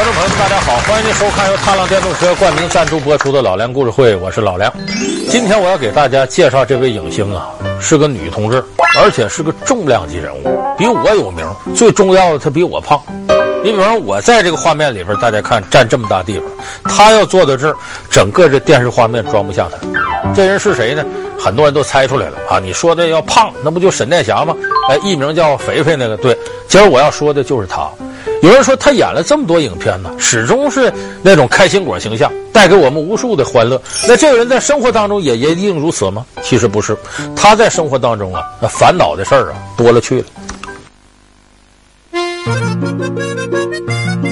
观众朋友们，大家好，欢迎您收看由踏浪电动车冠名赞助播出的《老梁故事会》，我是老梁。今天我要给大家介绍这位影星啊，是个女同志，而且是个重量级人物，比我有名。最重要的，她比我胖。你比方说，我在这个画面里边，大家看占这么大地方，她要坐在这儿，整个这电视画面装不下她。这人是谁呢？很多人都猜出来了啊！你说的要胖，那不就沈殿霞吗？哎，艺名叫肥肥那个。对，今儿我要说的就是她。有人说他演了这么多影片呢，始终是那种开心果形象，带给我们无数的欢乐。那这个人在生活当中也一定如此吗？其实不是，他在生活当中啊，那烦恼的事儿啊多了去了。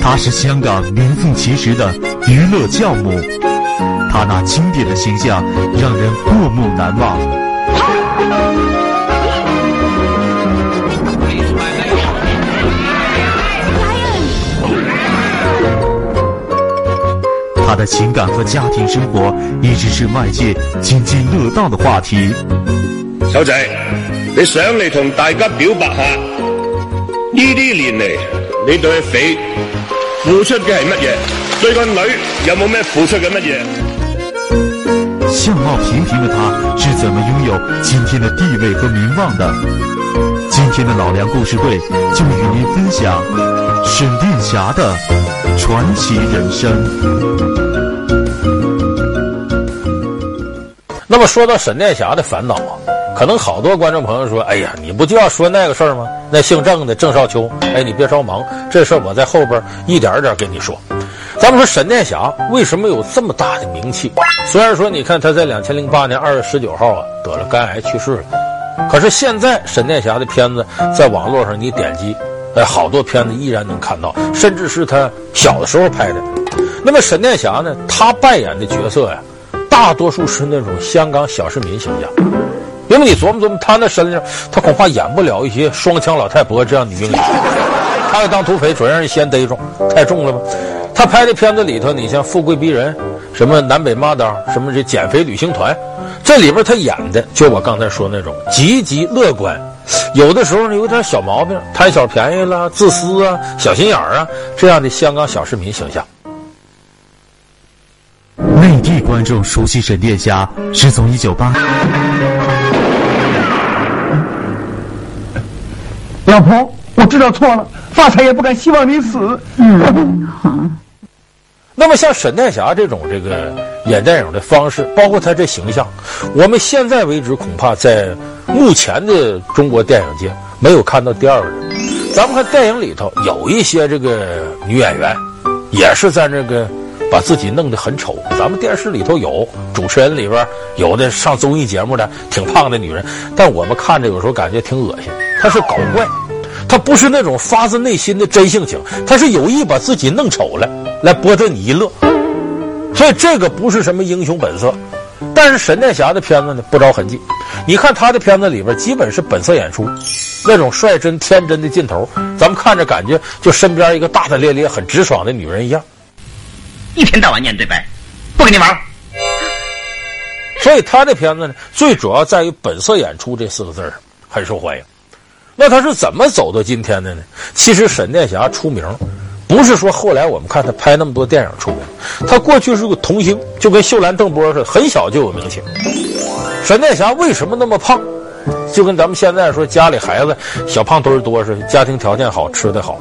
他是香港名副其实的娱乐教母，他那经典的形象让人过目难忘。他的情感和家庭生活一直是外界津津乐道的话题。小仔，你上嚟同大家表白下，呢啲年嚟你对肥付出嘅系乜嘢？对个女有冇咩付出嘅乜嘢？相貌平平的他是怎么拥有今天的地位和名望的？今天的老梁故事会就与您分享沈殿霞的传奇人生。那么说到沈殿霞的烦恼啊，可能好多观众朋友说：“哎呀，你不就要说那个事儿吗？那姓郑的郑少秋，哎，你别着忙，这事儿我在后边一点一点跟你说。咱们说沈殿霞为什么有这么大的名气？虽然说你看她在两千零八年二月十九号啊得了肝癌去世了，可是现在沈殿霞的片子在网络上你点击，哎，好多片子依然能看到，甚至是她小的时候拍的。那么沈殿霞呢，她扮演的角色呀。”大多数是那种香港小市民形象，因为你琢磨琢磨，他那身上，他恐怕演不了一些双枪老太婆这样的女明星。他要当土匪，准让人先逮住，太重了吧？他拍的片子里头，你像《富贵逼人》，什么《南北妈当》，什么这减肥旅行团，这里边他演的就我刚才说那种积极乐观，有的时候呢有点小毛病，贪小便宜了，自私啊，小心眼儿啊，这样的香港小市民形象。内地观众熟悉沈殿霞是从一九八。老婆，我知道错了，发财也不敢希望你死。嗯，好。那么像沈殿霞这种这个演电影的方式，包括她这形象，我们现在为止恐怕在目前的中国电影界没有看到第二个人。咱们看电影里头有一些这个女演员，也是在这个。把自己弄得很丑，咱们电视里头有主持人里边有的上综艺节目的挺胖的女人，但我们看着有时候感觉挺恶心。她是搞怪，她不是那种发自内心的真性情，她是有意把自己弄丑了来博得你一乐。所以这个不是什么英雄本色，但是沈殿霞的片子呢不着痕迹。你看她的片子里边基本是本色演出，那种率真天真的劲头，咱们看着感觉就身边一个大大咧咧、很直爽的女人一样。一天到晚念对白，不跟你玩。所以他的片子呢，最主要在于本色演出这四个字儿很受欢迎。那他是怎么走到今天的呢？其实沈殿霞出名，不是说后来我们看他拍那么多电影出名，他过去是个童星，就跟秀兰邓波似的，很小就有名气。沈殿霞为什么那么胖？就跟咱们现在说家里孩子小胖墩多似的，家庭条件好，吃的好。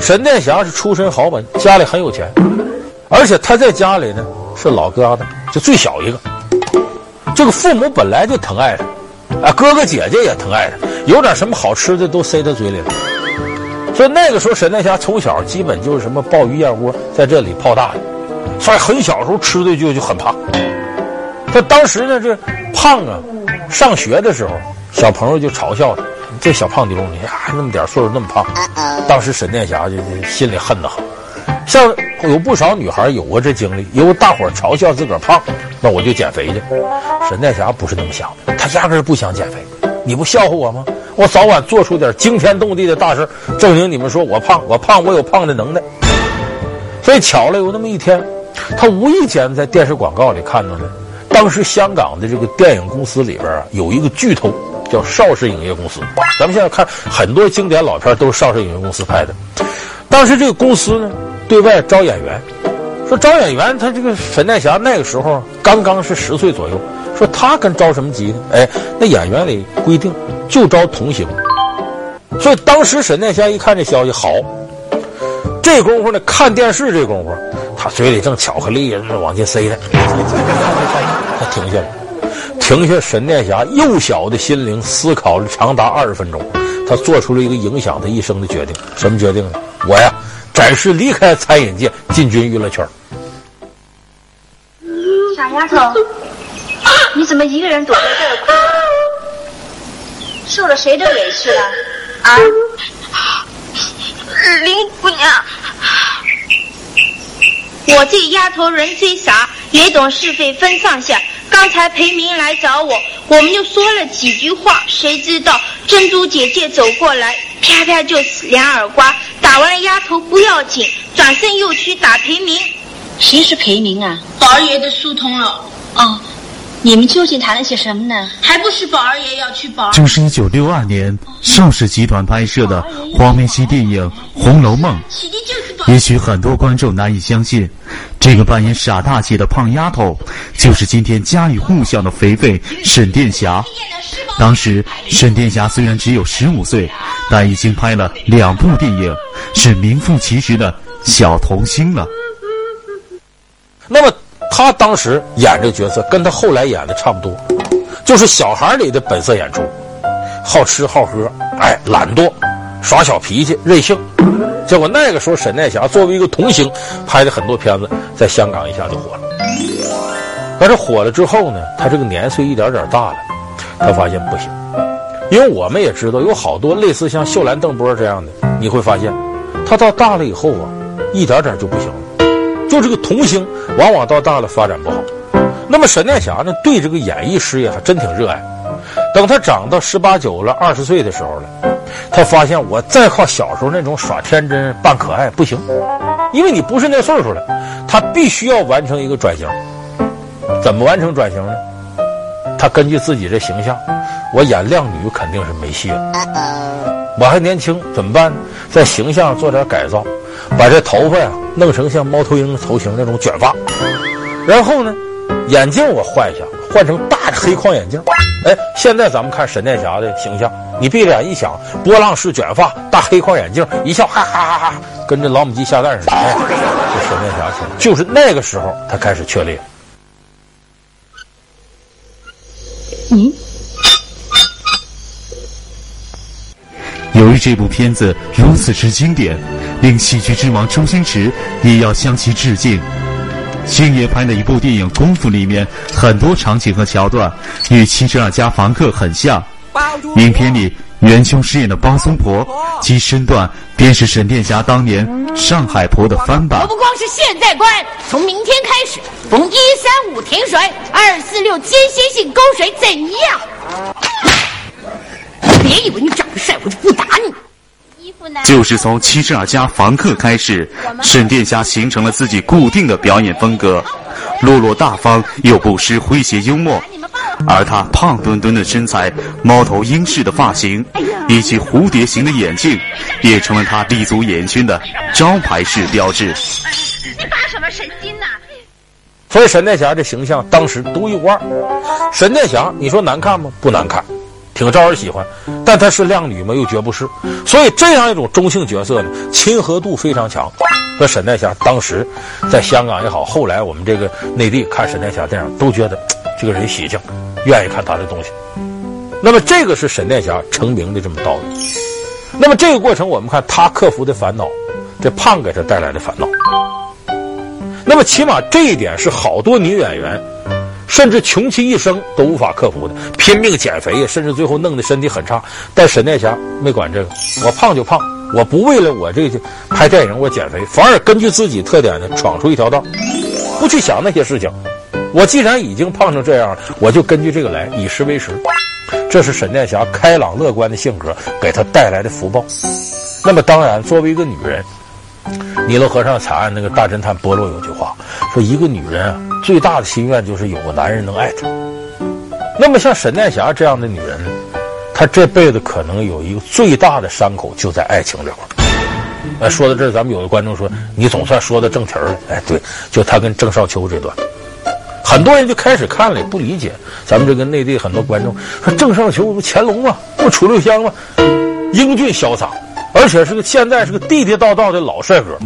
沈殿霞是出身豪门，家里很有钱。而且他在家里呢是老疙瘩，就最小一个。这个父母本来就疼爱他，啊，哥哥姐姐也疼爱他，有点什么好吃的都塞他嘴里了。所以那个时候沈殿霞从小基本就是什么鲍鱼燕窝在这里泡大的，所以很小时候吃的就就很胖。他当时呢这胖啊，上学的时候小朋友就嘲笑他，这小胖妞你还那么点岁数那么胖。当时沈殿霞就心里恨得很。像有不少女孩有过这经历，因为大伙嘲笑自个儿胖，那我就减肥去。沈殿霞不是那么想的，她压根儿不想减肥。你不笑话我吗？我早晚做出点惊天动地的大事，证明你们说我胖，我胖，我有胖的能耐。所以巧了，有那么一天，她无意间在电视广告里看到了，当时香港的这个电影公司里边啊，有一个巨头叫邵氏影业公司。咱们现在看很多经典老片都是邵氏影业公司拍的。当时这个公司呢，对外招演员，说招演员，他这个沈殿霞那个时候刚刚是十岁左右，说他跟着什么急呢？哎，那演员里规定就招童星，所以当时沈殿霞一看这消息，好，这功夫呢看电视这功夫，他嘴里正巧克力往进塞呢，他停下了，停下沈殿霞幼小的心灵，思考了长达二十分钟。他做出了一个影响他一生的决定，什么决定呢？我呀，暂时离开餐饮界，进军娱乐圈。傻丫头，你怎么一个人躲在这儿哭？受了谁的委屈了？啊？林姑娘，我这丫头人虽傻，也懂是非分上下。刚才裴明来找我，我们就说了几句话，谁知道珍珠姐姐走过来，啪啪就是两耳刮，打完了丫头不要紧，转身又去打裴明。谁是裴明啊？宝儿爷的书童了。哦，你们究竟谈了些什么呢？还不是宝二爷要去宝。这是一九六二年邵氏集团拍摄的黄梅戏电影《红楼梦》。也许很多观众难以相信，这个扮演傻大姐的胖丫头，就是今天家喻户晓的肥肥沈殿霞。当时沈殿霞虽然只有十五岁，但已经拍了两部电影，是名副其实的小童星了。他当时演这个角色，跟他后来演的差不多，就是小孩里的本色演出，好吃好喝，哎，懒惰，耍小脾气，任性。结果那个时候，沈殿霞作为一个童星，拍的很多片子，在香港一下就火了。但是火了之后呢，她这个年岁一点点大了，她发现不行，因为我们也知道有好多类似像秀兰、邓波这样的，你会发现，她到大了以后啊，一点点就不行了。就这个童星，往往到大了发展不好。那么沈殿霞呢，对这个演艺事业还真挺热爱。等她长到十八九了、二十岁的时候了。他发现我再靠小时候那种耍天真扮可爱不行，因为你不是那岁数了，他必须要完成一个转型。怎么完成转型呢？他根据自己这形象，我演靓女肯定是没戏了。我还年轻，怎么办呢？在形象做点改造，把这头发呀弄成像猫头鹰头型那种卷发，然后呢，眼镜我换一下，换成大的黑框眼镜。哎，现在咱们看沈殿霞的形象，你闭着眼一想，波浪式卷发、大黑框眼镜，一笑哈哈哈哈，跟这老母鸡下蛋似的。哎，这沈殿霞就是那个时候，她开始确立。由于这部片子如此之经典，令喜剧之王周星驰也要向其致敬。星爷拍的一部电影《功夫》里面，很多场景和桥段与《七十二家房客》很像。影片里元凶饰演的包租婆，其身段便是沈殿霞当年上海婆的翻版。我不光是现在关，从明天开始，逢一三五停水，二四六间歇性供水，怎样？别以为你长得帅，我就不打你。就是从七十二家房客开始，沈殿霞形成了自己固定的表演风格，落落大方又不失诙谐幽默。而她胖墩墩的身材、猫头鹰式的发型以及蝴蝶形的眼镜，也成了她立足演艺圈的招牌式标志。你发什么神经呢？所以沈殿霞这形象当时独一无二。沈殿霞，你说难看吗？不难看。挺招人喜欢，但她是靓女吗？又绝不是。所以这样一种中性角色呢，亲和度非常强。和沈殿霞当时在香港也好，后来我们这个内地看沈殿霞电影，都觉得这个人喜庆，愿意看她的东西。那么这个是沈殿霞成名的这么道理。那么这个过程，我们看她克服的烦恼，这胖给她带来的烦恼。那么起码这一点是好多女演员。甚至穷其一生都无法克服的，拼命减肥，甚至最后弄得身体很差。但沈殿霞没管这个，我胖就胖，我不为了我这个拍电影我减肥，反而根据自己特点呢闯出一条道，不去想那些事情。我既然已经胖成这样了，我就根据这个来，以食为食。这是沈殿霞开朗乐观的性格给她带来的福报。那么当然，作为一个女人。尼罗河上惨案那个大侦探波洛有句话说：“一个女人啊，最大的心愿就是有个男人能爱她。”那么像沈殿霞这样的女人，她这辈子可能有一个最大的伤口就在爱情这块儿。哎，说到这儿，咱们有的观众说，你总算说到正题儿了。哎，对，就她跟郑少秋这段，很多人就开始看了，也不理解。咱们这个内地很多观众说，郑少秋不乾隆吗？不楚留香吗？英俊潇洒，而且是个现在是个地地道道的老帅哥。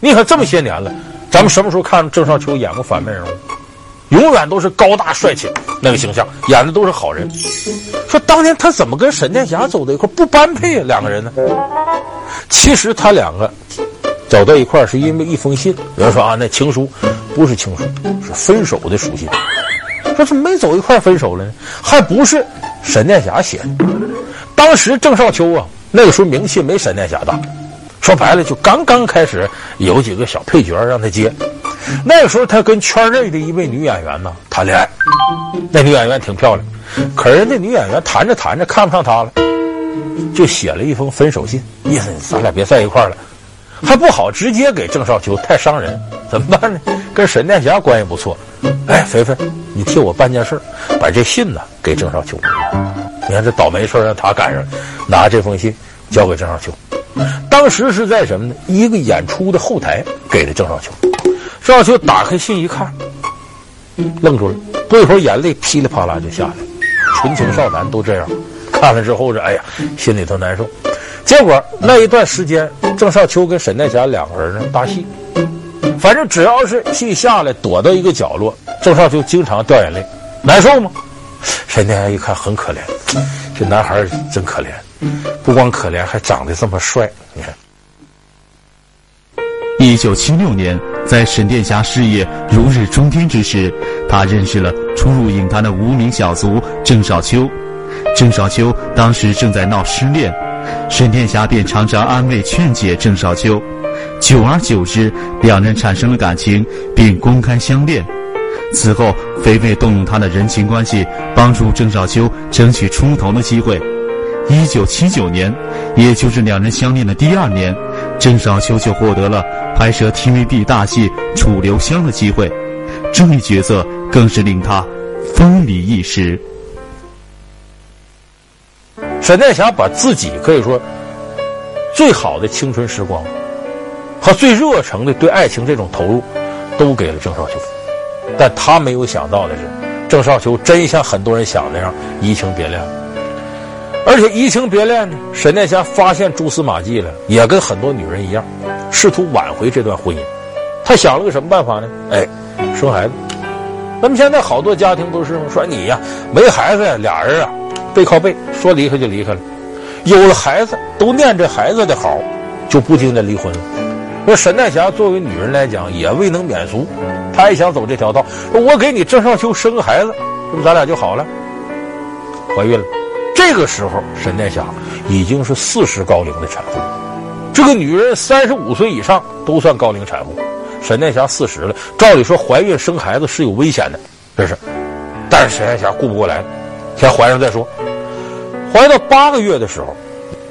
你看这么些年了，咱们什么时候看郑少秋演过反面人物？永远都是高大帅气那个形象，演的都是好人。说当年他怎么跟沈殿霞走到一块不般配？两个人呢？其实他两个走到一块是因为一封信。有人说啊，那情书不是情书，是分手的书信。说怎么没走一块分手了呢？还不是沈殿霞写的。当时郑少秋啊，那个时候名气没沈殿霞大，说白了就刚刚开始有几个小配角让他接。那个时候，他跟圈内的一位女演员呢谈恋爱，那女演员挺漂亮，可是那女演员谈着谈着看不上他了，就写了一封分手信，意思咱俩别在一块了，还不好直接给郑少秋，太伤人，怎么办呢？跟沈殿霞关系不错，哎，肥肥，你替我办件事，把这信呢给郑少秋。你看这倒霉事让他赶上，拿这封信交给郑少秋。当时是在什么呢？一个演出的后台给的郑少秋。郑少秋打开信一看，愣住了，过一会儿眼泪噼里啪啦就下来。纯情少男都这样，看了之后这哎呀，心里头难受。结果那一段时间，郑少秋跟沈殿霞两个人呢搭戏，反正只要是戏下来，躲到一个角落，郑少秋经常掉眼泪，难受吗？沈殿霞一看很可怜，这男孩真可怜，不光可怜，还长得这么帅，你看。一九七六年，在沈殿霞事业如日中天之时，他认识了初入影坛的无名小卒郑少秋。郑少秋当时正在闹失恋，沈殿霞便常常安慰劝解郑少秋。久而久之，两人产生了感情，并公开相恋。此后，肥肥动用他的人情关系，帮助郑少秋争取出头的机会。一九七九年，也就是两人相恋的第二年，郑少秋就获得了拍摄 TVB 大戏《楚留香》的机会，这一角色更是令他风靡一时。沈殿霞把自己可以说最好的青春时光和最热诚的对爱情这种投入，都给了郑少秋，但他没有想到的是，郑少秋真像很多人想的那样移情别恋。而且移情别恋呢，沈殿霞发现蛛丝马迹了，也跟很多女人一样，试图挽回这段婚姻。她想了个什么办法呢？哎，生孩子。那么现在好多家庭都是说你呀，没孩子呀，俩人啊背靠背说离开就离开了，有了孩子都念这孩子的好，就不经的离婚了。说沈殿霞作为女人来讲也未能免俗，她也想走这条道。我给你郑少秋生个孩子，是不咱俩就好了，怀孕了。这个时候，沈殿霞已经是四十高龄的产妇。这个女人三十五岁以上都算高龄产妇，沈殿霞四十了，照理说怀孕生孩子是有危险的，这是。但是沈殿霞顾不过来，先怀上再说。怀到八个月的时候，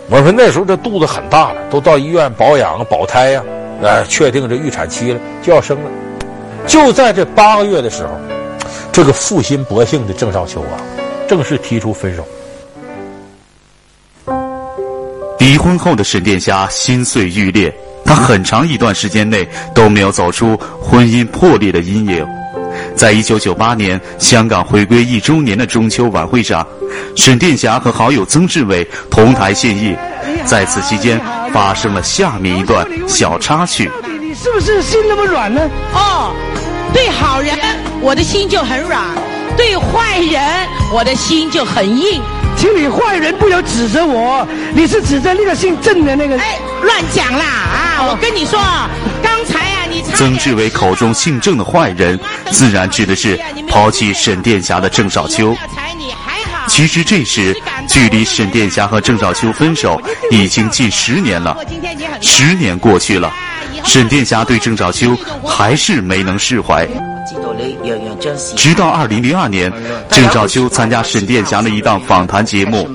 我说那时候这肚子很大了，都到医院保养保胎呀，呃，确定这预产期了，就要生了。就在这八个月的时候，这个负心薄幸的郑少秋啊，正式提出分手。离婚后的沈殿霞心碎欲裂，她很长一段时间内都没有走出婚姻破裂的阴影。在一九九八年香港回归一周年的中秋晚会上，沈殿霞和好友曾志伟同台献艺，在此期间发生了下面一段小插曲。到底你是不是心那么软呢？哦，对好人我的心就很软，对坏人我的心就很硬。请你坏人不要指责我，你是指责那个姓郑的那个？哎，乱讲啦啊！我跟你说，刚才啊，你曾志伟口中姓郑的坏人，自然指的是抛弃沈殿霞的郑少秋。其实这时，距离沈殿霞和郑少秋分手已经近十年了。十年过去了，沈殿霞对郑少秋还是没能释怀。直到二零零二年，郑少秋参加沈殿霞的一档访谈节目，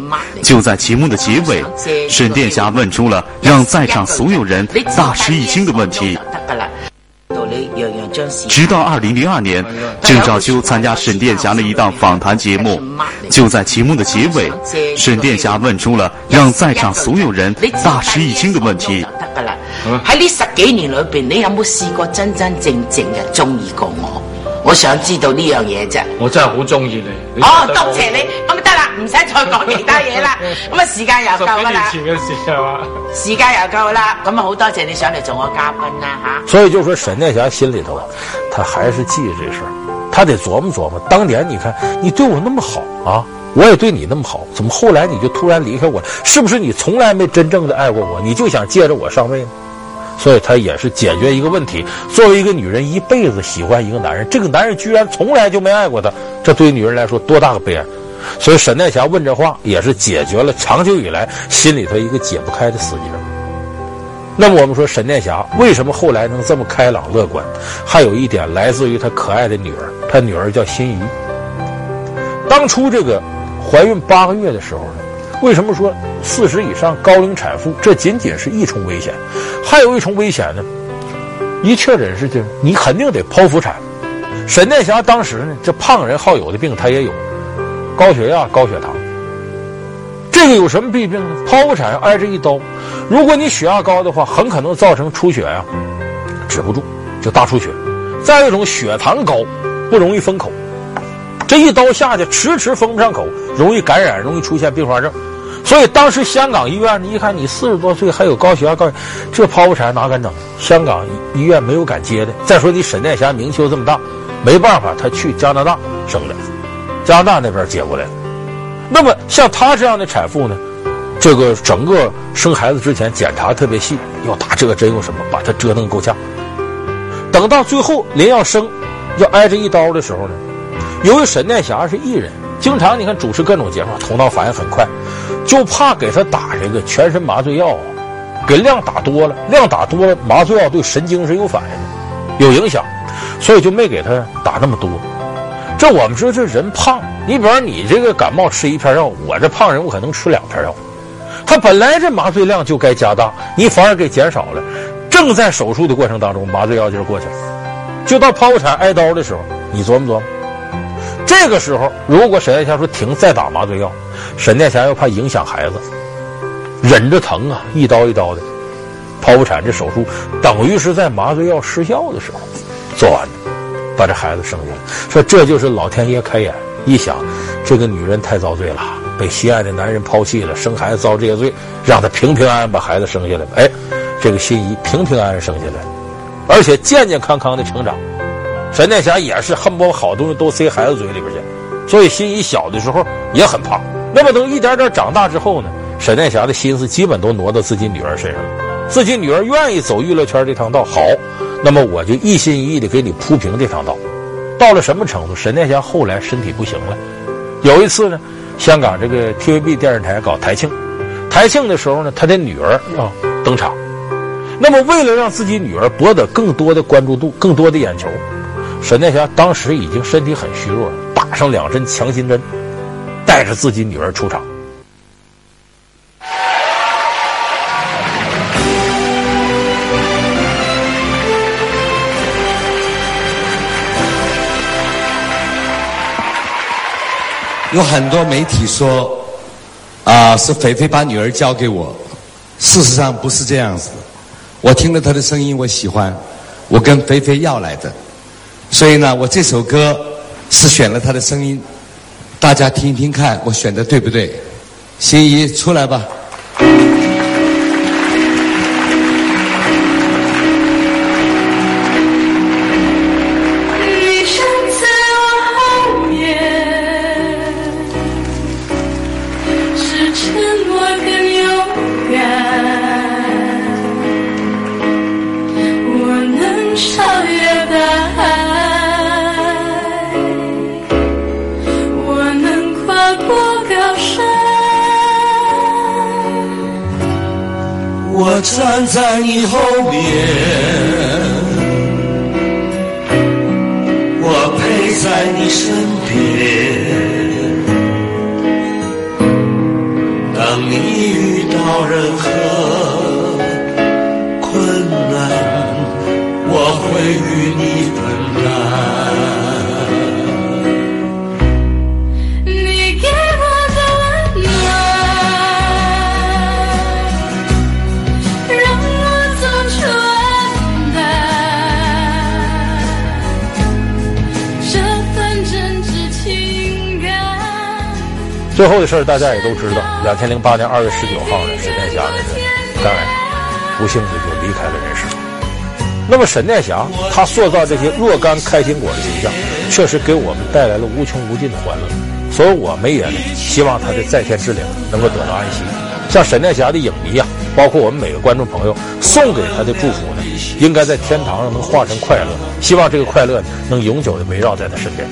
就在节目的结尾，沈殿霞问出了让在场所有人大吃一惊的问题。直到二零零二年，郑少秋参加沈殿霞的一档访谈节目，就在节目的结尾，沈殿霞问出了让在场所有人大吃一惊的问题。喺呢十几年里边，你有冇试过真真正正嘅中意过我？我想知道呢样嘢啫。我真系好中意你。哦，多谢你，唔使再讲其他嘢啦。咁啊，时间又够啦。十几年前嘅事系嘛？时间又够啦，咁啊，好多谢你上嚟做我嘉宾啦吓。所以就说沈殿霞心里头，她还是记着这事儿，他得琢磨琢磨。当年你看你对我那么好啊，我也对你那么好，怎么后来你就突然离开我？是不是你从来没真正的爱过我？你就想借着我上位呢？所以，她也是解决一个问题。作为一个女人，一辈子喜欢一个男人，这个男人居然从来就没爱过她，这对于女人来说多大个悲哀！所以，沈殿霞问这话，也是解决了长久以来心里头一个解不开的死结。那么，我们说沈殿霞为什么后来能这么开朗乐观？还有一点来自于她可爱的女儿，她女儿叫心怡。当初这个怀孕八个月的时候呢，为什么说四十以上高龄产妇这仅仅是一重危险？还有一重危险呢，一确诊是这，你肯定得剖腹产。沈殿霞当时呢，这胖人好有的病，她也有，高血压、高血糖。这个有什么弊病呢？剖腹产要挨着一刀，如果你血压高的话，很可能造成出血呀、啊，止不住就大出血。再一种血糖高，不容易封口，这一刀下去迟迟封不上口，容易感染，容易出现并发症。所以当时香港医院，你一看你四十多岁还有高血压高，这剖腹产哪敢整？香港医院没有敢接的。再说你沈殿霞名气又这么大，没办法，他去加拿大生的，加拿大那边接过来。那么像她这样的产妇呢，这个整个生孩子之前检查特别细，要打这个针，用什么把她折腾够呛。等到最后临要生，要挨着一刀的时候呢，由于沈殿霞是艺人。经常你看主持各种节目，头脑反应很快，就怕给他打这个全身麻醉药，给量打多了，量打多了，麻醉药对神经是有反应的，有影响，所以就没给他打那么多。这我们说这人胖，你比方你这个感冒吃一片药，我这胖人我可能吃两片药，他本来这麻醉量就该加大，你反而给减少了。正在手术的过程当中，麻醉药劲儿过去了，就到剖腹产挨刀的时候，你琢磨琢磨。这个时候，如果沈殿霞说停，再打麻醉药，沈殿霞又怕影响孩子，忍着疼啊，一刀一刀的剖腹产这手术，等于是在麻醉药失效的时候做完的，把这孩子生下来。说这就是老天爷开眼，一想这个女人太遭罪了，被心爱的男人抛弃了，生孩子遭这些罪，让她平平安安把孩子生下来。哎，这个心怡平平安安生下来，而且健健康康的成长。沈殿霞也是恨不得好东西都塞孩子嘴里边去，所以心仪小的时候也很胖。那么等一点点长大之后呢，沈殿霞的心思基本都挪到自己女儿身上了。自己女儿愿意走娱乐圈这趟道，好，那么我就一心一意的给你铺平这条道。到了什么程度？沈殿霞后来身体不行了，有一次呢，香港这个 TVB 电视台搞台庆，台庆的时候呢，他的女儿要登场。那么为了让自己女儿博得更多的关注度，更多的眼球。沈殿霞当时已经身体很虚弱了，打上两针强心针，带着自己女儿出场。有很多媒体说，啊、是菲菲把女儿交给我，事实上不是这样子。我听了她的声音，我喜欢，我跟菲菲要来的。所以呢，我这首歌是选了她的声音，大家听一听看，我选的对不对？心怡出来吧。在你后面，我陪在你身边。当你遇到任何困难，我会与你最后的事儿大家也都知道，两千零八年二月十九号呢，沈殿霞呢是肝癌，不幸的就离开了人世。那么沈殿霞她塑造这些若干开心果的形象，确实给我们带来了无穷无尽的欢乐。所以我们也希望她的在天之灵能够得到安息。像沈殿霞的影迷啊，包括我们每个观众朋友送给她的祝福呢，应该在天堂上能化成快乐。希望这个快乐呢能永久的围绕在她身边。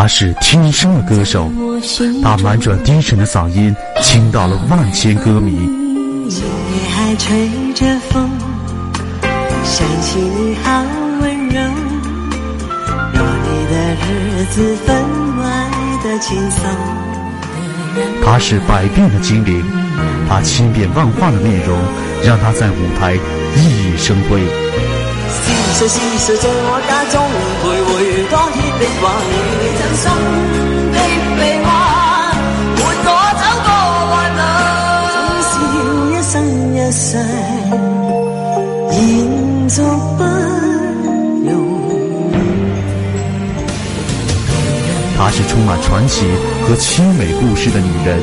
他是天生的歌手，他婉转低沉的嗓音倾倒了万千歌迷。夜还吹着风，想起你好温柔，有你的日子分外的轻松。他是百变的精灵，他千变万化的面容让他在舞台熠熠生辉。在我家中徘徊？的话，你真心的臂弯，伴我走过患难。总是一生一世，延续不容易。她是充满传奇和凄美故事的女人，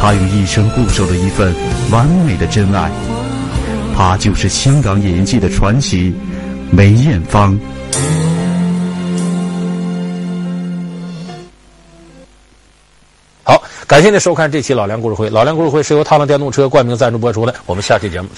她用一生固守了一份完美的真爱。她就是香港演艺界的传奇。梅艳芳。感谢您收看这期《老梁故事会》。《老梁故事会》是由踏浪电动车冠名赞助播出的。我们下期节目再。